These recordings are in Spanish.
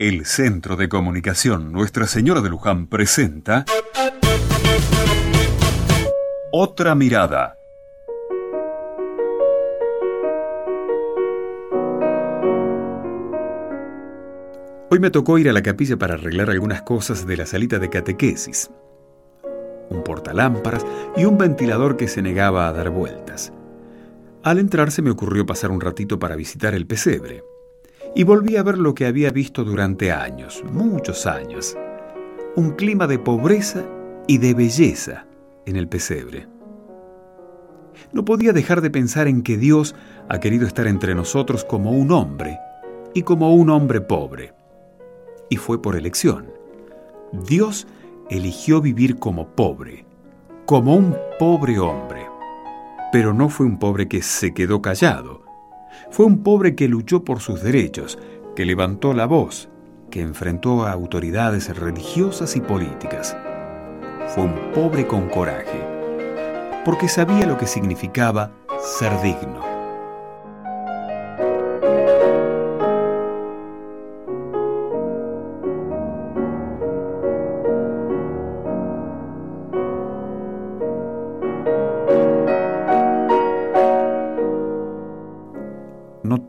El Centro de Comunicación Nuestra Señora de Luján presenta Otra Mirada. Hoy me tocó ir a la capilla para arreglar algunas cosas de la salita de catequesis. Un portalámparas y un ventilador que se negaba a dar vueltas. Al entrar se me ocurrió pasar un ratito para visitar el pesebre. Y volví a ver lo que había visto durante años, muchos años. Un clima de pobreza y de belleza en el pesebre. No podía dejar de pensar en que Dios ha querido estar entre nosotros como un hombre y como un hombre pobre. Y fue por elección. Dios eligió vivir como pobre, como un pobre hombre. Pero no fue un pobre que se quedó callado. Fue un pobre que luchó por sus derechos, que levantó la voz, que enfrentó a autoridades religiosas y políticas. Fue un pobre con coraje, porque sabía lo que significaba ser digno.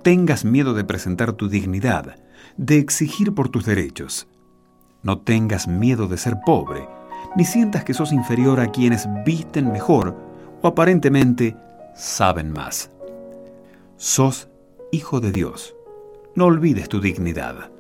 Tengas miedo de presentar tu dignidad, de exigir por tus derechos. No tengas miedo de ser pobre, ni sientas que sos inferior a quienes visten mejor o aparentemente saben más. Sos hijo de Dios. No olvides tu dignidad.